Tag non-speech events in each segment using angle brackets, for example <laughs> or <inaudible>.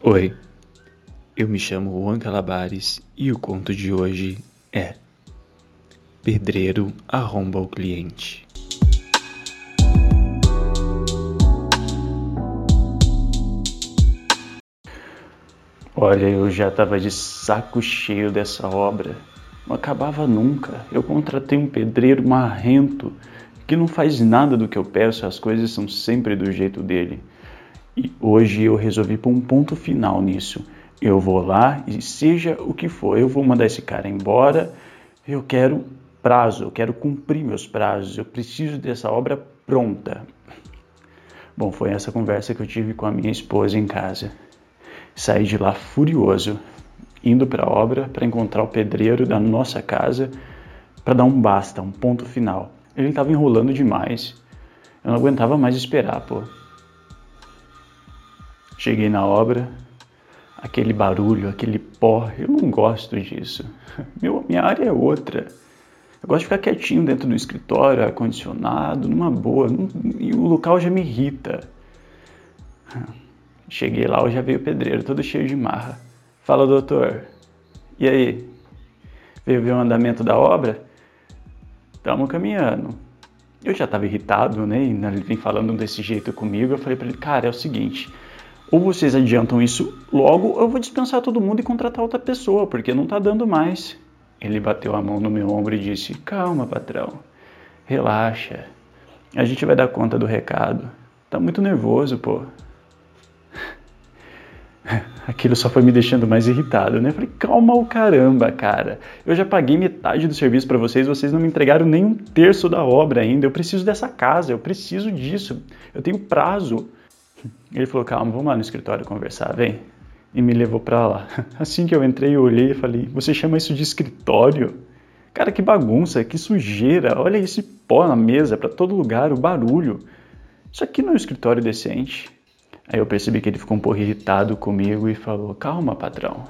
Oi, eu me chamo Juan Calabares e o conto de hoje é Pedreiro arromba o cliente. Olha, eu já estava de saco cheio dessa obra. Não acabava nunca. Eu contratei um pedreiro marrento que não faz nada do que eu peço, as coisas são sempre do jeito dele. E hoje eu resolvi pôr um ponto final nisso. Eu vou lá e seja o que for, eu vou mandar esse cara embora. Eu quero prazo, eu quero cumprir meus prazos, eu preciso dessa obra pronta. Bom, foi essa conversa que eu tive com a minha esposa em casa. Saí de lá furioso, indo para a obra para encontrar o pedreiro da nossa casa para dar um basta, um ponto final. Ele estava enrolando demais. Eu não aguentava mais esperar, pô. Cheguei na obra, aquele barulho, aquele pó, eu não gosto disso. <laughs> Meu, minha área é outra. Eu gosto de ficar quietinho dentro do escritório, ar-condicionado, numa boa, e o local já me irrita. <laughs> Cheguei lá, já veio o pedreiro, todo cheio de marra. Fala, doutor. E aí? Veio ver o andamento da obra? Estamos caminhando. Eu já estava irritado, né? E ele vem falando desse jeito comigo. Eu falei para ele, cara, é o seguinte ou vocês adiantam isso logo, ou eu vou dispensar todo mundo e contratar outra pessoa, porque não está dando mais. Ele bateu a mão no meu ombro e disse: Calma, patrão, relaxa, a gente vai dar conta do recado. Tá muito nervoso, pô. <laughs> Aquilo só foi me deixando mais irritado, né? falei, calma o caramba, cara. Eu já paguei metade do serviço para vocês, vocês não me entregaram nem um terço da obra ainda. Eu preciso dessa casa, eu preciso disso. Eu tenho prazo. Ele falou: Calma, vamos lá no escritório conversar, vem. E me levou para lá. <laughs> Assim que eu entrei, eu olhei e falei: Você chama isso de escritório? Cara, que bagunça, que sujeira. Olha esse pó na mesa, para todo lugar, o barulho. Isso aqui não é um escritório decente. Aí eu percebi que ele ficou um pouco irritado comigo e falou: Calma, patrão.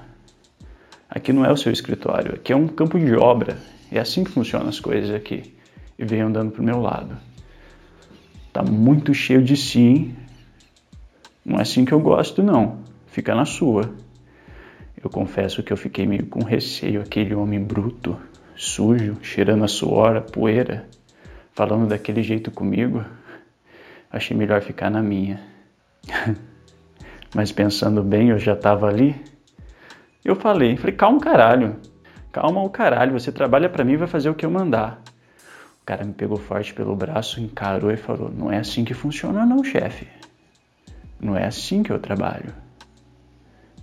Aqui não é o seu escritório, aqui é um campo de obra. É assim que funcionam as coisas aqui. E veio andando pro meu lado. Tá muito cheio de si, não é assim que eu gosto, não. Fica na sua. Eu confesso que eu fiquei meio com receio, aquele homem bruto, sujo, cheirando a suor, a poeira, falando daquele jeito comigo. Achei melhor ficar na minha. <laughs> Mas pensando bem, eu já estava ali. Eu falei, falei, calma caralho. Calma o caralho, você trabalha para mim e vai fazer o que eu mandar. O cara me pegou forte pelo braço, encarou e falou: Não é assim que funciona, não, chefe. Não é assim que eu trabalho.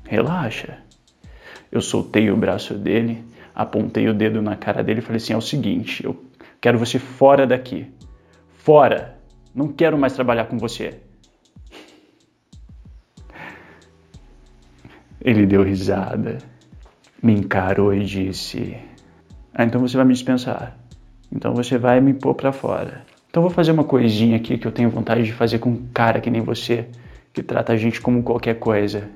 Relaxa. Eu soltei o braço dele, apontei o dedo na cara dele e falei assim: é o seguinte, eu quero você fora daqui. Fora! Não quero mais trabalhar com você. Ele deu risada, me encarou e disse: Ah, então você vai me dispensar. Então você vai me pôr para fora. Então vou fazer uma coisinha aqui que eu tenho vontade de fazer com um cara que nem você que trata a gente como qualquer coisa.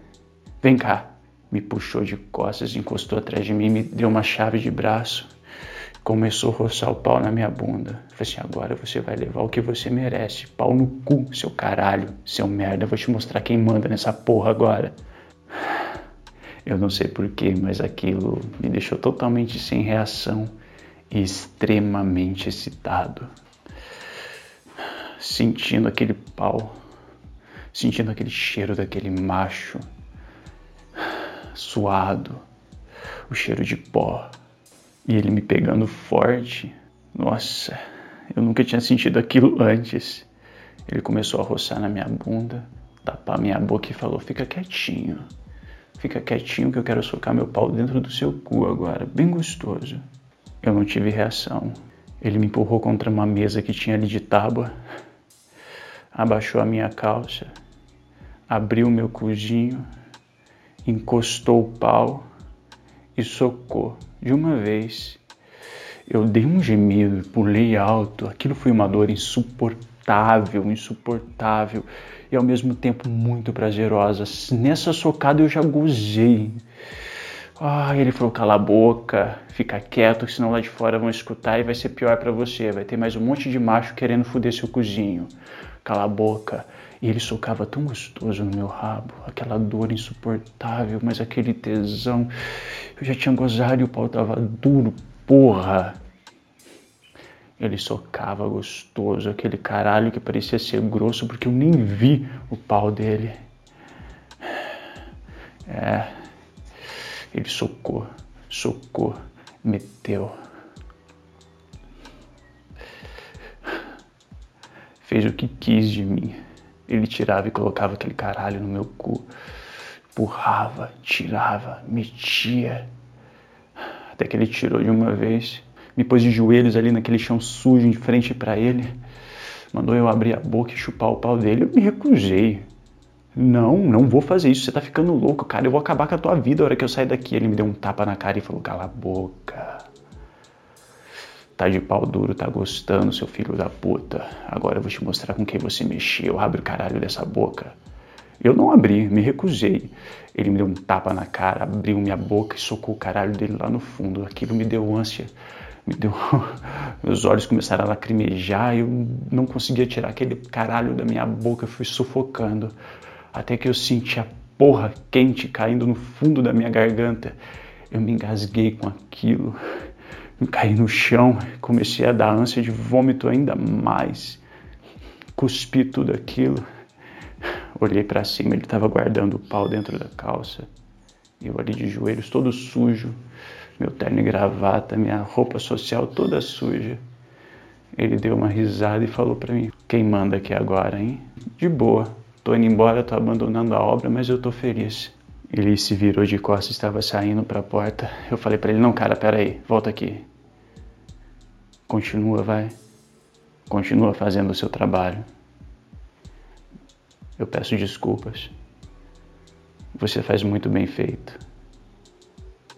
Vem cá. Me puxou de costas, encostou atrás de mim, me deu uma chave de braço. Começou a roçar o pau na minha bunda. Falei assim: agora você vai levar o que você merece. Pau no cu, seu caralho, seu merda. Vou te mostrar quem manda nessa porra agora. Eu não sei porquê, mas aquilo me deixou totalmente sem reação e extremamente excitado. Sentindo aquele pau sentindo aquele cheiro daquele macho suado, o cheiro de pó, e ele me pegando forte. Nossa, eu nunca tinha sentido aquilo <laughs> antes. Ele começou a roçar na minha bunda, tapar minha boca e falou: Fica quietinho, fica quietinho que eu quero socar meu pau dentro do seu cu agora, bem gostoso. Eu não tive reação. Ele me empurrou contra uma mesa que tinha ali de tábua, abaixou a minha calça abriu meu cujinho, encostou o pau e socou de uma vez. Eu dei um gemido, pulei alto. Aquilo foi uma dor insuportável, insuportável e ao mesmo tempo muito prazerosa. Nessa socada eu já gozei. Ah, ele falou: cala a boca, fica quieto, senão lá de fora vão escutar e vai ser pior para você. Vai ter mais um monte de macho querendo foder seu cozinho. Cala a boca. E ele socava tão gostoso no meu rabo, aquela dor insuportável, mas aquele tesão. Eu já tinha gozado e o pau tava duro, porra. Ele socava gostoso, aquele caralho que parecia ser grosso, porque eu nem vi o pau dele. É. Ele socou, socou, meteu. Fez o que quis de mim. Ele tirava e colocava aquele caralho no meu cu. Empurrava, tirava, metia. Até que ele tirou de uma vez, me pôs de joelhos ali naquele chão sujo em frente para ele. Mandou eu abrir a boca e chupar o pau dele. Eu me recusei. Não, não vou fazer isso. Você tá ficando louco, cara. Eu vou acabar com a tua vida a hora que eu sair daqui. Ele me deu um tapa na cara e falou: Cala a boca. Tá de pau duro, tá gostando, seu filho da puta. Agora eu vou te mostrar com quem você mexeu. Abre o caralho dessa boca. Eu não abri, me recusei. Ele me deu um tapa na cara, abriu minha boca e socou o caralho dele lá no fundo. Aquilo me deu ânsia, me deu. <laughs> Meus olhos começaram a lacrimejar e eu não conseguia tirar aquele caralho da minha boca, fui sufocando. Até que eu senti a porra quente caindo no fundo da minha garganta. Eu me engasguei com aquilo caí no chão, comecei a dar ânsia de vômito ainda mais. Cuspi tudo aquilo. Olhei para cima, ele estava guardando o pau dentro da calça. Eu ali de joelhos, todo sujo, meu terno e gravata, minha roupa social toda suja. Ele deu uma risada e falou para mim: Quem manda aqui agora, hein? De boa, tô indo embora, tô abandonando a obra, mas eu tô feliz. Ele se virou de costas, estava saindo para a porta. Eu falei para ele: Não, cara, peraí, volta aqui. Continua, vai. Continua fazendo o seu trabalho. Eu peço desculpas. Você faz muito bem feito.